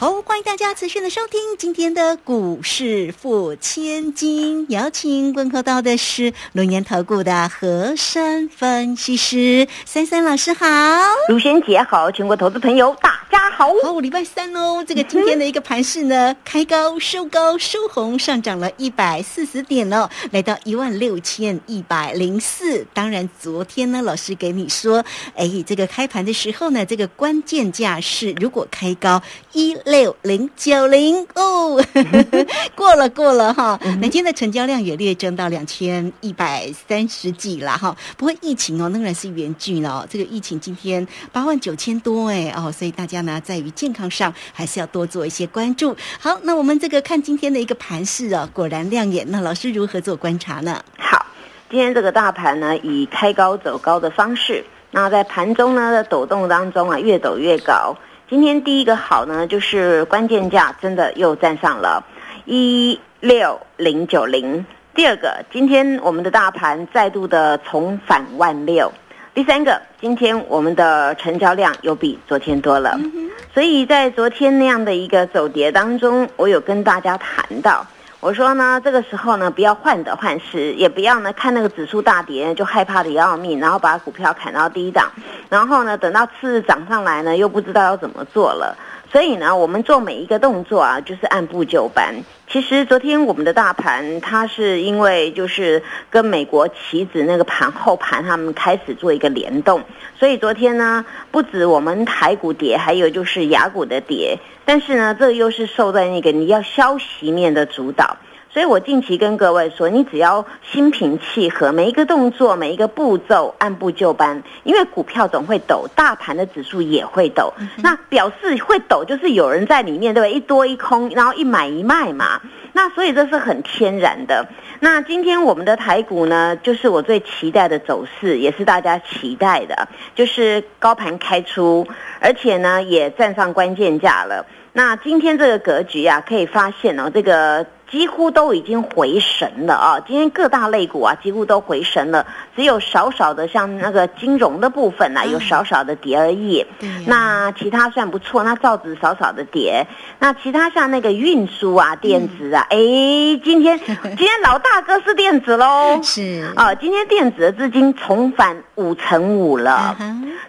好，欢迎大家持续的收听今天的股市付千金，邀请问候到的是龙岩投顾的和山分析师珊珊老师好，卢萱姐好，全国投资朋友大家好。好，礼拜三哦，这个今天的一个盘势呢，开高收高收红，上涨了一百四十点哦，来到一万六千一百零四。当然，昨天呢，老师给你说，哎，这个开盘的时候呢，这个关键价是如果开高一。六零九零哦，过了过了哈，那今天的成交量也略增到两千一百三十几了哈。不过疫情哦仍然是严峻哦，这个疫情今天八万九千多哎哦，所以大家呢在于健康上还是要多做一些关注。好，那我们这个看今天的一个盘势哦，果然亮眼。那老师如何做观察呢？好，今天这个大盘呢以开高走高的方式，那在盘中呢的抖动当中啊，越抖越高。今天第一个好呢，就是关键价真的又站上了一六零九零。第二个，今天我们的大盘再度的重返万六。第三个，今天我们的成交量又比昨天多了。所以在昨天那样的一个走跌当中，我有跟大家谈到。我说呢，这个时候呢，不要患得患失，也不要呢看那个指数大跌就害怕的要命，然后把股票砍到低档，然后呢等到次日涨上来呢，又不知道要怎么做了。所以呢，我们做每一个动作啊，就是按部就班。其实昨天我们的大盘，它是因为就是跟美国棋子那个盘后盘，他们开始做一个联动，所以昨天呢，不止我们台股跌，还有就是雅股的跌。但是呢，这又是受在那个你要消息面的主导。所以我近期跟各位说，你只要心平气和，每一个动作、每一个步骤按部就班，因为股票总会抖，大盘的指数也会抖。那表示会抖，就是有人在里面，对不对？一多一空，然后一买一卖嘛。那所以这是很天然的。那今天我们的台股呢，就是我最期待的走势，也是大家期待的，就是高盘开出，而且呢也站上关键价了。那今天这个格局啊，可以发现哦，这个。几乎都已经回神了啊！今天各大类股啊，几乎都回神了，只有少少的像那个金融的部分啊，有少少的跌而已。那其他算不错，那造纸少少的跌。那其他像那个运输啊、电子啊，哎，今天 今天老大哥是电子喽，是啊，今天电子的资金重返五成五了。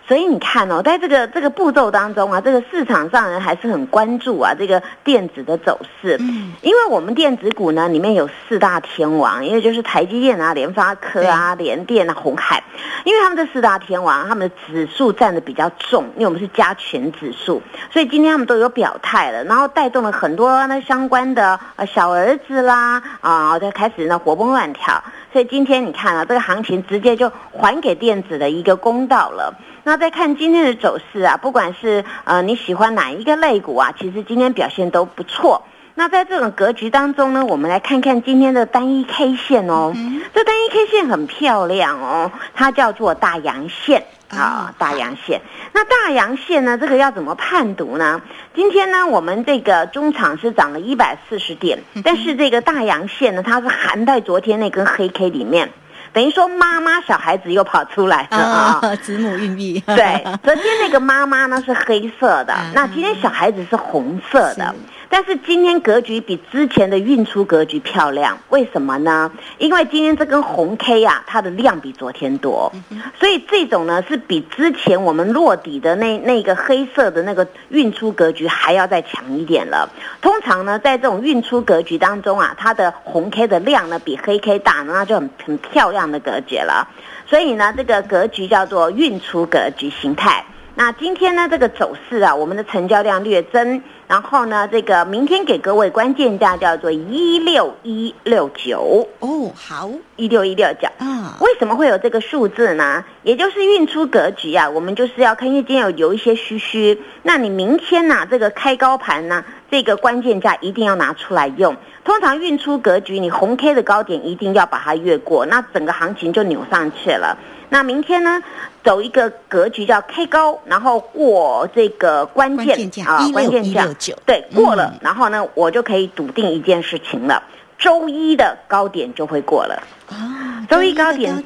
所以你看哦，在这个这个步骤当中啊，这个市场上人还是很关注啊，这个电子的走势。嗯，因为我们电子股呢里面有四大天王，因为就是台积电啊、联发科啊、联电啊、红海，因为他们这四大天王，他们的指数占的比较重，因为我们是加权指数，所以今天他们都有表态了，然后带动了很多那相关的呃小儿子啦啊，就开始呢活蹦乱跳。所以今天你看啊，这个行情直接就还给电子的一个公道了。那再看今天的走势啊，不管是呃你喜欢哪一个类股啊，其实今天表现都不错。那在这种格局当中呢，我们来看看今天的单一 K 线哦，这单一 K 线很漂亮哦，它叫做大阳线啊，大阳线。那大阳线呢，这个要怎么判读呢？今天呢，我们这个中场是涨了一百四十点，但是这个大阳线呢，它是含在昨天那根黑 K 里面。等于说，妈妈小孩子又跑出来了啊！子母孕育。对，昨天那个妈妈呢是黑色的，那今天小孩子是红色的。但是今天格局比之前的运出格局漂亮，为什么呢？因为今天这根红 K 啊，它的量比昨天多，所以这种呢是比之前我们落底的那那个黑色的那个运出格局还要再强一点了。通常呢，在这种运出格局当中啊，它的红 K 的量呢比黑 K 大，那就很很漂亮的格局了。所以呢，这个格局叫做运出格局形态。那今天呢，这个走势啊，我们的成交量略增，然后呢，这个明天给各位关键价叫做一六一六九哦，好，一六一六九啊，为什么会有这个数字呢？也就是运出格局啊，我们就是要看，因为今天有有一些虚虚，那你明天呢，这个开高盘呢，这个关键价一定要拿出来用。通常运出格局，你红 K 的高点一定要把它越过，那整个行情就扭上去了。那明天呢？走一个格局叫 K 高，然后过这个关关键键价一六一价，对，过了，嗯。然后呢，我就可以笃定一件事情了，周一的高点就会过了，啊，周一高点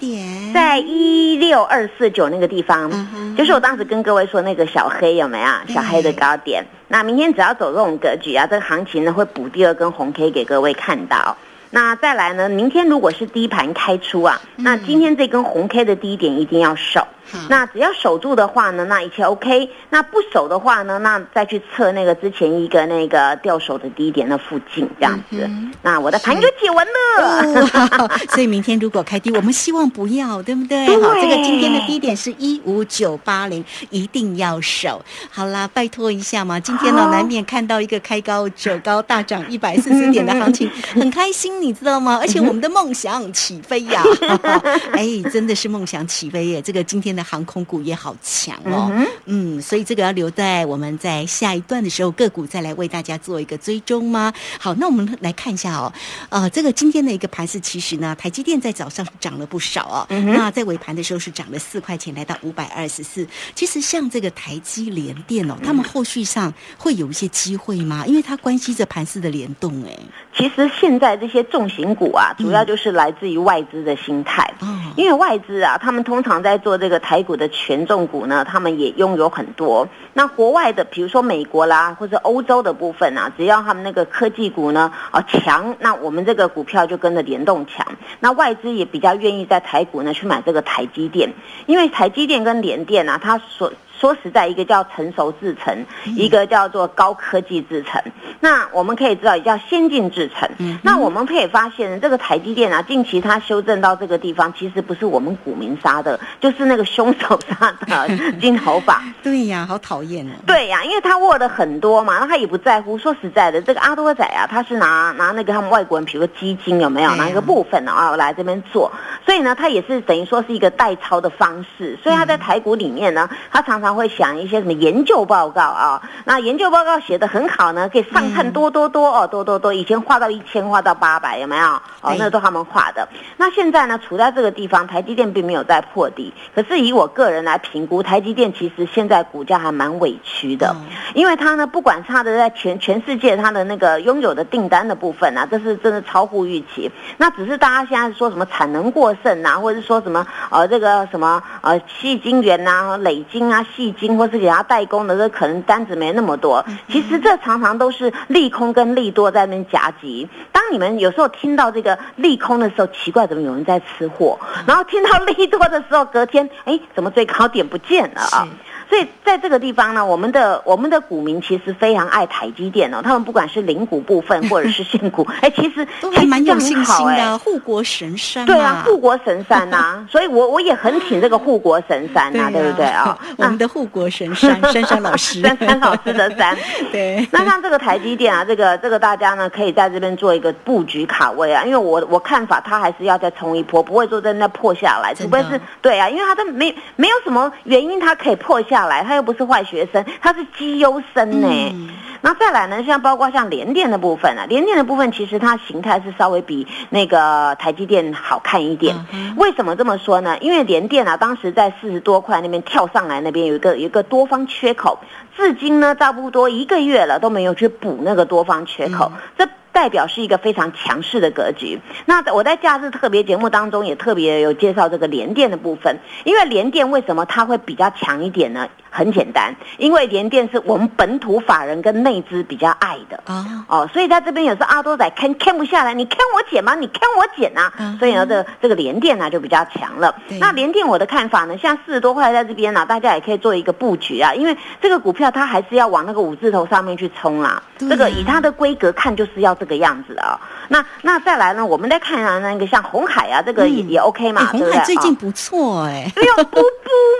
在一六二四九那个地方，嗯就是我当时跟各位说那个小黑有没有？小黑的高点。那明天只要走这种格局啊，这个行情呢会补第二根红 K 给各位看到。那再来呢，明天如果是低盘开出啊，那今天这根红 K 的低点一定要守。好那只要守住的话呢，那一切 OK。那不守的话呢，那再去测那个之前一个那个掉手的低点的附近这样子。嗯那我的盘就解完了。哦，所以明天如果开低，我们希望不要，对不对？对好，这个今天的低点是一五九八零，一定要守。好啦，拜托一下嘛，今天呢好难免看到一个开高走高大涨一百四十点的行情，很开心，你知道吗？而且我们的梦想起飞呀，哎，真的是梦想起飞耶！这个今天的航空股也好强哦，嗯嗯，所以这个要留在我们在下一段的时候个股再来为大家做一个追踪吗？好，那我们来看一下哦，呃，这个今天的一个盘势，其实呢，台积电在早上涨了不少哦，嗯那在尾盘的时候是涨了四块钱，来到五百二十四。其实像这个台积联电哦，他们后续上会有一些机会吗？因为它关系着盘势的联动，哎，其实现在这些重型股啊，主要就是来自于外资的心态。哦，因为外资啊，他们通常在做这个台股的权重股呢，他们也拥有很多。那国外的，比如说美国啦，或者欧洲的部分啊，只要他们那个科技股呢，啊强，那我们这个股票就跟着联动强。那外资也比较愿意在台股呢去买这个台积电，因为台积电跟联电啊，它所说实在，一个叫成熟制程，一个叫做高科技制程。那我们可以知道，也叫先进制程。嗯那我们可以发现，这个台积电啊，近期它修正到这个地方，其实不是我们股民杀的，就是那个凶手杀的金头发。对呀，好讨厌哦。对呀，因为他握的很多嘛，那他也不在乎。说实在的，这个阿多仔啊，他是拿拿那个他们外国人，比如说基金有没有拿一个部分啊来这边做，所以呢，他也是等于说是一个代抄的方式。所以他在台股里面呢，他常常会想一些什么研究报告啊，那研究报告写的很好呢，可以上看多多多哦，多多多，以前画到一千，画到八百，有没有？哦，那都他们画的。那现在呢，处在这个地方，台积电并没有在破底，可是以我个人来评估，台积电其实现在股价还蛮委屈的。嗯因为它呢，不管是它的在全全世界它的那个拥有的订单的部分啊，这是真的超乎预期。那只是大家现在说什么产能过剩啊，或者是说什么呃这个什么呃细晶圆呐、磊晶啊、细晶，或是给他代工的，这可能单子没那么多。其实这常常都是利空跟利多在那边夹击。当你们有时候听到这个利空的时候，奇怪怎么有人在吃货，然后听到利多的时候，隔天哎怎么最高点不见了啊？所以在这个地方呢，我们的我们的股民其实非常爱台积电哦，他们不管是零股部分或者是现股，哎，其实都还蛮有信心的，护国神山对啊，护国神山呐、所以我我也很挺这个护国神山呐、对不对啊？我们的护国神山，珊珊老师，珊珊老师的山，对。那像这个台积电啊，这个这个大家呢可以在这边做一个布局卡位啊，因为我我看法它还是要再冲一波，不会说在那破下来，除非是对啊，因为它都没没有什么原因它可以破下来，他又不是坏学生，他是绩优生呢。嗯然后再来呢，像包括像联电的部分啊，联电的部分其实它形态是稍微比那个台积电好看一点。嗯为什么这么说呢？因为联电啊，当时在四十多块那边跳上来，那边有一个有一个多方缺口，至今呢差不多一个月了都没有去补那个多方缺口，这。代表是一个非常强势的格局。那我在假日特别节目当中也特别有介绍这个联电的部分，因为联电为什么它会比较强一点呢？很简单，因为联电是我们本土法人跟内资比较爱的。啊，哦，所以在这边有时候阿多仔看看不下来，你看我减吗？你看我减啊！嗯所以呢，这个这个联电呢就比较强了。那联电我的看法呢，像四十多块在这边呢、大家也可以做一个布局啊，因为这个股票它还是要往那个五字头上面去冲啊这个以它的规格看就是要这个样子啊、那那再来呢，我们再看一下，那个像红海啊，这个也、嗯也 OK 嘛，哎红对不对？啊海最近不错哎。没有布布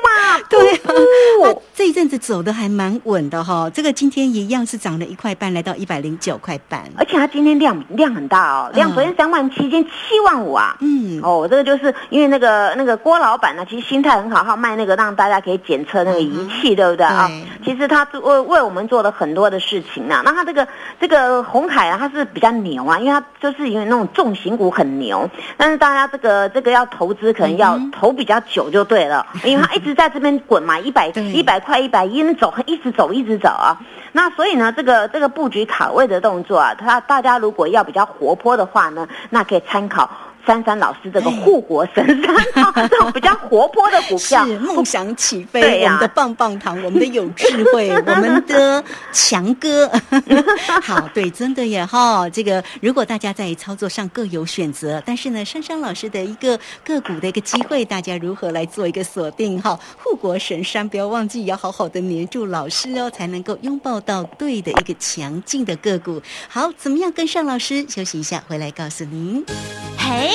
嘛，对啊，这一阵子走的还蛮稳的哈。这个今天一样是涨了一块半，来到一百零九块半。而且它今天量量很大哦，量嗯昨天三万七，今天七万五啊。嗯，哦，这个就是因为那个那个郭老板呢，其实心态很好，他卖那个让大家可以检测那个仪器，对不对啊对？其实他为为我们做了很多的事情呢。那他这个这个红海啊，它是比较牛啊，因为它就是因为那种重型股很牛，但是大家这个这个要投资可能要投比较久就对了，因为它一直在这边滚嘛，一百一百块一百一那走，一直走一直走啊。那所以呢，这个这个布局卡位的动作啊，它大家如果要比较活泼的话呢，那可以参考。珊珊老师这个护国神山，这种比较活泼的股票，是梦想起飞，我们的棒棒糖，我们的有智慧，我们的强哥。好，对，真的耶哈，这个如果大家在操作上各有选择，但是呢，珊珊老师的一个个股的一个机会，大家如何来做一个锁定哈？护国神山，不要忘记要好好的黏住老师哦，才能够拥抱到对的一个强劲的个股。好，怎么样跟上老师？休息一下，回来告诉您。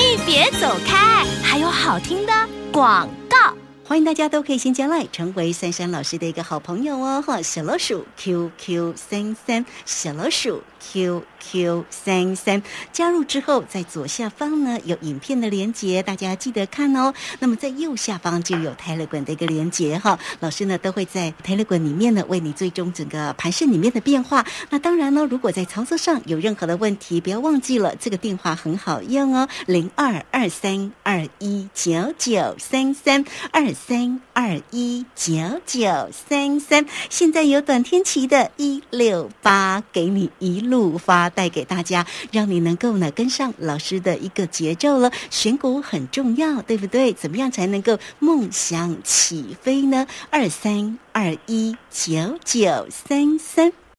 你，别走开！还有好听的广告。欢迎大家都可以先加来，成为珊珊老师的一个好朋友哦！哈，小老鼠 QQ 三三，小老鼠。QQ 三三加入之后，在左下方呢有影片的连接，大家记得看哦。那么在右下方就有 Telegram 的一个连接哈，老师呢都会在 Telegram 里面呢为你追踪整个盘市里面的变化。那当然呢，如果在操作上有任何的问题，不要忘记了这个电话很好用哦，零二二三二一九九三三二三二一九九三三。现在有短天期的一六八，给你一。路发带给大家，让你能够呢跟上老师的一个节奏了。选股很重要，对不对？怎么样才能够梦想起飞呢？二三二一九九三三。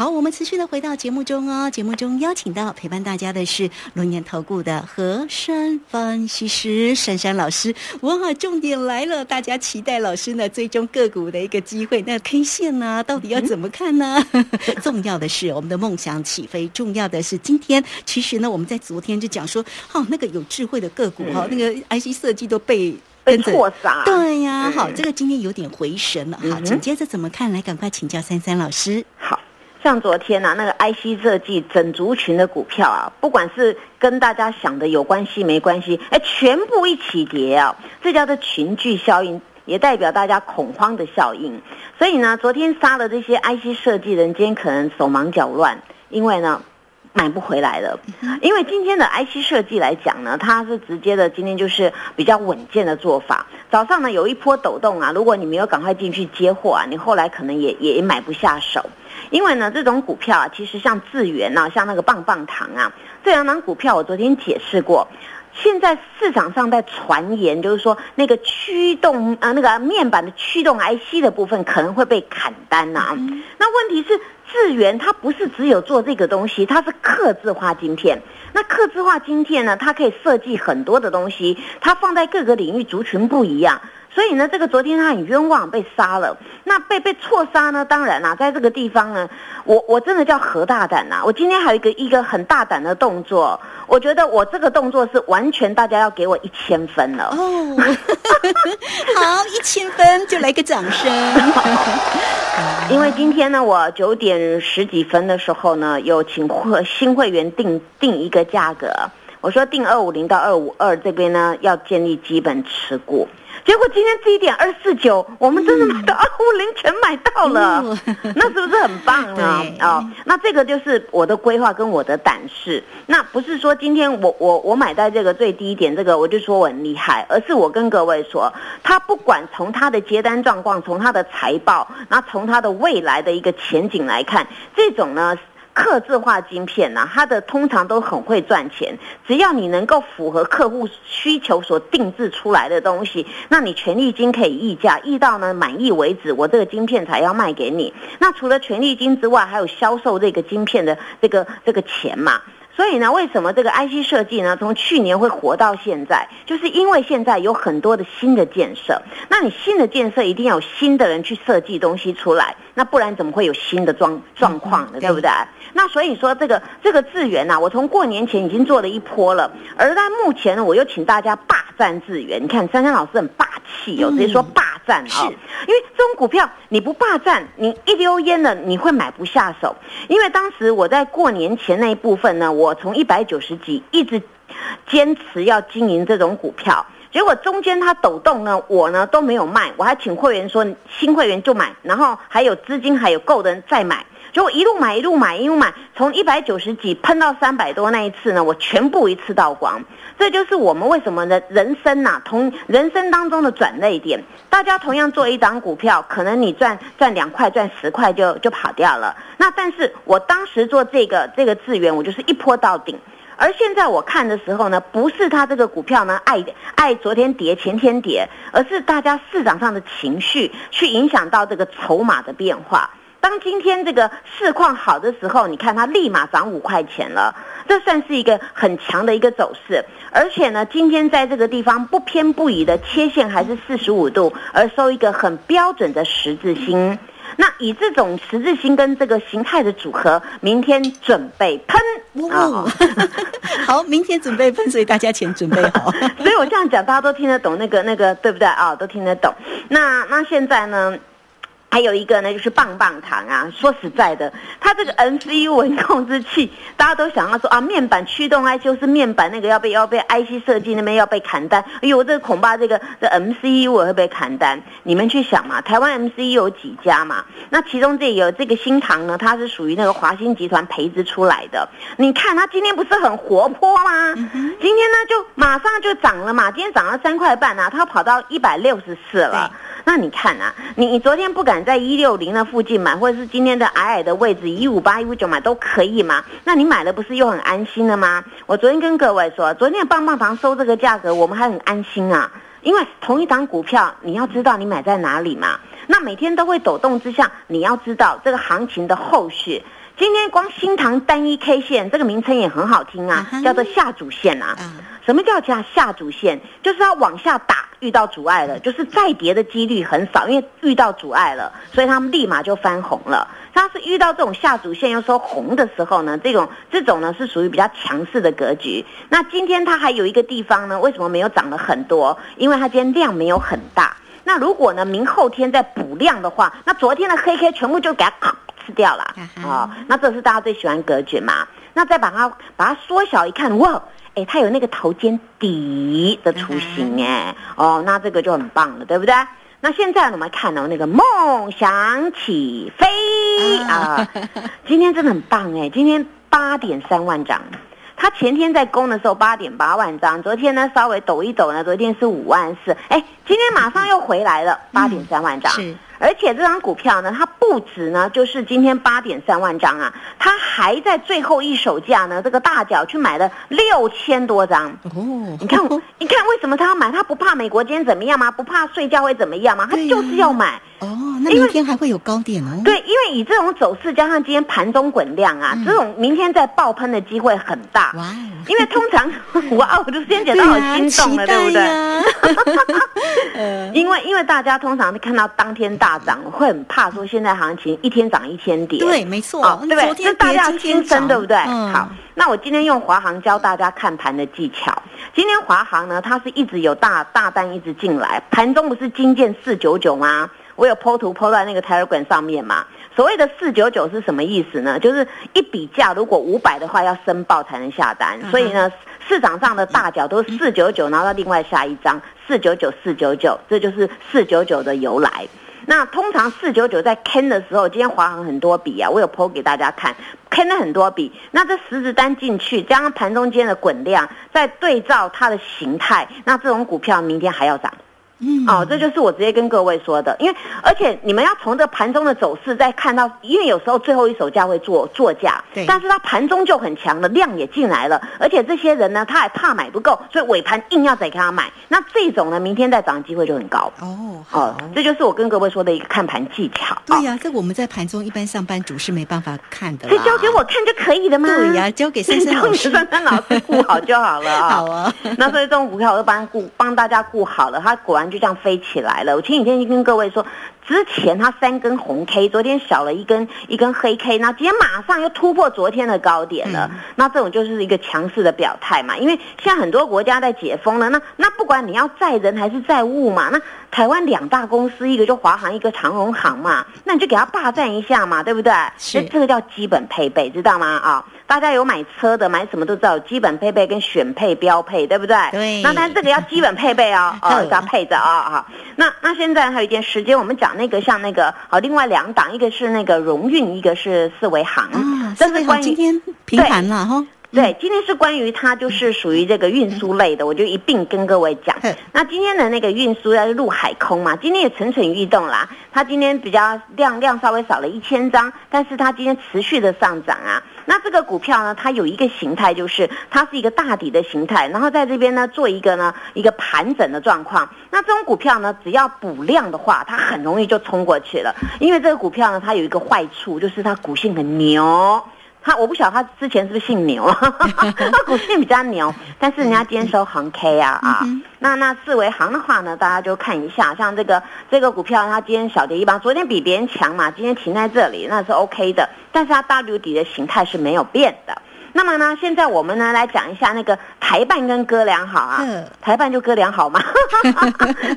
好，我们持续的回到节目中哦。节目中邀请到陪伴大家的是龙岩投顾的和山分析师珊珊老师。哇，重点来了，大家期待老师呢最终个股的一个机会。那 K 线呢，到底要怎么看呢？重要的是我们的梦想起飞。重要的是今天，其实呢，我们在昨天就讲说，哦，那个有智慧的个股哈，那个 IC 设计都被被错杀。对呀，好，这个今天有点回神了。好，紧接着怎么看？来，赶快请教珊珊老师。好。像昨天呐，那个 IC 设计整族群的股票啊，不管是跟大家想的有关系没关系，哎，全部一起跌啊，这叫做群聚效应，也代表大家恐慌的效应。所以呢，昨天杀了这些 IC 设计人，今天可能手忙脚乱，因为呢买不回来了。因为今天的 IC 设计来讲呢，它是直接的，今天就是比较稳健的做法。早上呢有一波抖动啊，如果你没有赶快进去接货啊，你后来可能也也买不下手。因为呢，这种股票啊，其实像智源啊，像那个棒棒糖啊，这两档股票我昨天解释过。现在市场上在传言，就是说那个驱动啊，那个面板的驱动 IC 的部分可能会被砍单呐。那问题是，智源它不是只有做这个东西，它是刻字化晶片。那刻字化晶片呢，它可以设计很多的东西，它放在各个领域族群不一样。所以呢，这个昨天他很冤枉被杀了。那被被错杀呢？当然啦，在这个地方呢，我我真的叫何大胆呐！我今天还有一个一个很大胆的动作，我觉得我这个动作是完全大家要给我一千分了。哦，好，一千分就来个掌声。因为今天呢，我九点十几分的时候呢，有请会新会员定定一个价格，我说定二五零到二五二这边呢，要建立基本持股。结果今天低点二四九，我们真的买到二五零全买到了，那是不是很棒啊？啊，那这个就是我的规划跟我的胆识。那不是说今天我我我买在这个最低点，这个我就说我很厉害，而是我跟各位说，他不管从他的接单状况，从他的财报，那从他的未来的一个前景来看，这种呢。刻字化晶片呢，它的通常都很会赚钱。只要你能够符合客户需求所定制出来的东西，那你权利金可以溢价，溢到呢满意为止，我这个晶片才要卖给你。那除了权利金之外，还有销售这个晶片的这个这个钱嘛。所以呢，为什么这个 IC 设计呢？从去年会活到现在，就是因为现在有很多的新的建设。那你新的建设一定要有新的人去设计东西出来，那不然怎么会有新的状状况呢？对不对？那所以说，这个这个资源呐，我从过年前已经做了一波了，而在目前呢，我又请大家霸占资源。你看，珊珊老师很霸气哦，直接说霸占啊，因为这股票你不霸占，你一溜烟的你会买不下手。因为当时我在过年前那一部分呢，我从一百九十几一直坚持要经营这种股票。结果中间它抖动呢，我呢都没有卖，我还请会员说新会员就买，然后还有资金还有够的人再买。结果一路买一路买一路买，从一百九十几喷到三百多那一次呢，我全部一次倒光。这就是我们为什么的人生呐、同人生当中的转类点。大家同样做一张股票，可能你赚赚两块、赚十块就就跑掉了。那但是我当时做这个这个资源，我就是一波到顶。而现在我看的时候呢，不是它这个股票呢爱爱昨天跌前天跌，而是大家市场上的情绪去影响到这个筹码的变化。当今天这个市况好的时候，你看它立马涨五块钱了，这算是一个很强的一个走势。而且呢，今天在这个地方不偏不倚的切线还是四十五度，而收一个很标准的十字星。那以这种十字星跟这个形态的组合，明天准备喷哦，好，明天准备喷，所以大家钱准备好。所以我这样讲，大家都听得懂那个那个，对不对啊？都听得懂。那那现在呢？还有一个呢，就是棒棒糖啊。说实在的，它这个 MCU 文控制器，大家都想要说啊，面板驱动 IC 是面板那个要被要被 IC 设计那边要被砍单。哎呦，这恐怕这个这 MCU 会被砍单。你们去想嘛，台湾 MCU 有几家嘛？那其中这有这个新唐呢，它是属于那个华兴集团培植出来的。你看它今天不是很活泼吗？今天呢就马上就涨了嘛，今天涨了三块半啊，它跑到一百六十四了。那你看啊，你你昨天不敢在一六零那附近买，或者是今天的矮矮的位置一五八、一五九买都可以嘛？那你买了不是又很安心了吗？我昨天跟各位说，昨天棒棒糖收这个价格，我们还很安心啊，因为同一档股票，你要知道你买在哪里嘛。那每天都会抖动之下，你要知道这个行情的后续。今天光新塘单一 K 线这个名称也很好听啊，叫做下主线啊。什么叫下下主线？就是它往下打，遇到阻碍了，就是再跌的几率很少，因为遇到阻碍了，所以他们立马就翻红了。它是遇到这种下主线又收红的时候呢，这种这种呢是属于比较强势的格局。那今天它还有一个地方呢，为什么没有涨了很多？因为它今天量没有很大。那如果呢明后天再补量的话，那昨天的黑 K 全部就给它吃掉了哦。那这是大家最喜欢格局嘛？那再把它把它缩小一看，哇！哎，它有那个头肩底的雏形哎，哦，那这个就很棒了，对不对？那现在我们看到那个梦想起飞啊，今天真的很棒哎，今天八点三万张，它前天在攻的时候八点八万张，昨天呢稍微抖一抖呢，昨天是五万四，哎，今天马上又回来了八点三万张。是。而且这张股票呢，它不止呢，就是今天八点三万张啊，它还在最后一手价呢，这个大脚去买了六千多张。哦，你看，你看为什么他要买？他不怕美国今天怎么样吗？不怕睡觉会怎么样吗？他就是要买。哦，那明天还会有高点哦。对，因为以这种走势加上今天盘中滚量啊，这种明天再爆喷的机会很大。哇，因为通常哇，我就先觉得好心动了，对不对？因为因为大家通常看到当天大涨，会很怕说现在行情一天涨一天跌。对，没错，对不对？这大家心声，对不对？好，那我今天用华航教大家看盘的技巧。今天华航呢，它是一直有大大单一直进来，盘中不是金建四九九吗？我有剖图剖在那个 Telegram 上面嘛？所谓的四九九是什么意思呢？就是一笔价如果五百的话要申报才能下单，所以呢市场上的大脚都是四九九，然后另外下一张四九九四九九，这就是四九九的由来。那通常四九九在 Ken 的时候，今天华航很多笔啊，我有剖给大家看，Ken 了很多笔。那这十字单进去，加上盘中间的滚量，再对照它的形态，那这种股票明天还要涨。嗯，哦，这就是我直接跟各位说的，因为而且你们要从这盘中的走势再看到，因为有时候最后一手价会做做价，对，但是它盘中就很强了，量也进来了，而且这些人呢，他还怕买不够，所以尾盘硬要再给他买，那这种呢，明天再涨机会就很高。哦，哦，这就是我跟各位说的一个看盘技巧。对呀，这我们在盘中一般上班族是没办法看的，这交给我看就可以了吗？对呀，交给珊珊老师，珊珊老师顾好就好了啊。好啊，那所以这种股票我就帮顾帮大家顾好了，他果然就这样飞起来。了，我前几天就跟各位说，之前它三根红 K，昨天少了一根一根黑 K，那今天马上又突破昨天的高点了，那这种就是一个强势的表态嘛。因为现在很多国家在解封了，那那不管你要载人还是载物嘛，那台湾两大公司，一个就华航，一个长荣航嘛，那你就给它霸占一下嘛，对不对？是，这个叫基本配备，知道吗？啊。大家有买车的，买什么都知道，基本配备跟选配标配，对不对？对那但是这个要基本配备哦，哦，要配着啊哈。那那现在还有一点时间，我们讲那个像那个好，另外两档，一个是那个荣运，一个是四维行，啊，这是关于今天平盘了哈。对，今天是关于它就是属于这个运输类的，我就一并跟各位讲嗯。那今天的那个运输要陆海空嘛，今天也蠢蠢欲动啦。它今天比较量量稍微少了一千张，但是它今天持续的上涨啊。那这个股票呢，它有一个形态，就是它是一个大底的形态，然后在这边呢做一个呢一个盘整的状况。那这种股票呢，只要补量的话，它很容易就冲过去了。因为这个股票呢，它有一个坏处，就是它股性很牛。他我不晓得他之前是不是姓牛，他股性比较牛，但是人家今天收行 K 啊啊，那那四维行的话呢，大家就看一下，像这个这个股票，它今天小跌一般，昨天比别人强嘛，今天停在这里那是 OK 的，但是它 W 底的形态是没有变的。那么呢，现在我们呢来讲一下那个台办跟哥俩好啊。嗯，台办就哥俩好嘛，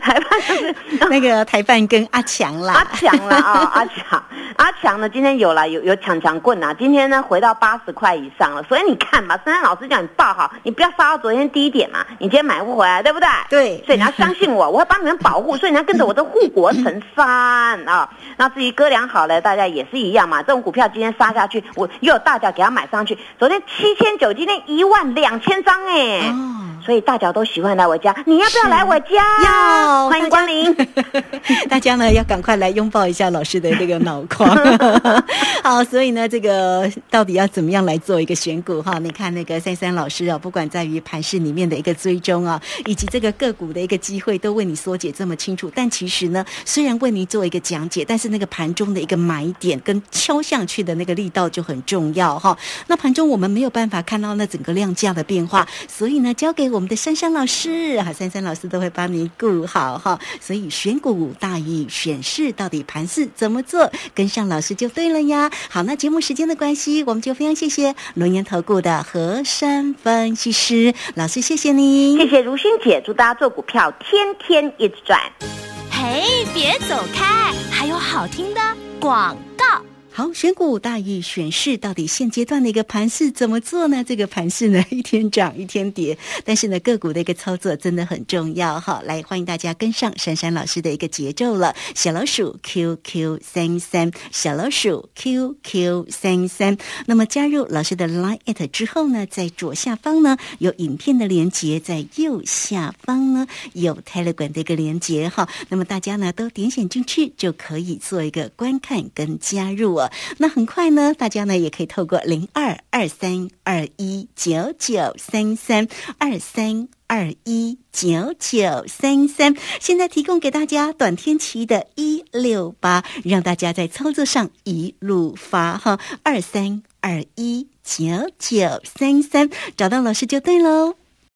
台办就是那个台办跟阿强啦。阿，强啦啊，阿强，阿强呢，今天有了有有抢抢棍啊，今天呢回到八十块以上了，所以你看嘛，珊珊老师讲你报好，你不要杀到昨天低点嘛，你今天买不回来，对不对？对。所以你要相信我，我会帮你们保护，所以你要跟着我的护国神山啊。那至于哥俩好呢，大家也是一样嘛，这种股票今天杀下去，我又有大脚给它买上去，昨天七千九，今天一万两千张哎。所以大家都喜欢来我家，你要不要来我家？要欢迎光临。大家 呢要赶快来拥抱一下老师的这个脑眶。好，所以呢，这个到底要怎么样来做一个选股哈？你看那个三三老师啊，不管在于盘市里面的一个追踪啊，以及这个个股的一个机会，都为你缩解这么清楚。但其实呢，虽然为你做一个讲解，但是那个盘中的一个买点跟敲上去的那个力道就很重要哈。那盘中我们没有办法看到那整个量价的变化，所以呢，交给我们的珊珊老师，哈，珊珊老师都会帮您顾好哈。所以选股大于选市，到底盘势怎么做，跟上老师就对了呀。好，那节目时间的关系，我们就非常谢谢龙岩投顾的何山分析师老师，谢谢您，谢谢如新姐，祝大家做股票天天一直赚。嘿，别走开，还有好听的广告。好，选股大于选市，到底现阶段的一个盘势怎么做呢？这个盘势呢，一天涨一天跌，但是呢，个股的一个操作真的很重要哈。来，欢迎大家跟上珊珊老师的一个节奏了。小老鼠 QQ 三三，小老鼠 QQ 三三。那么加入老师的 Line at 之后呢，在左下方呢有影片的连接，在右下方呢有 Telegram 的一个连接哈。那么大家呢都点选进去就可以做一个观看跟加入那很快呢，大家呢也可以透过零二二三二一九九三三二三。二一九九三三，现在提供给大家短天期的一六八，让大家在操作上一路发哈。二三二一九九三三，找到老师就对喽。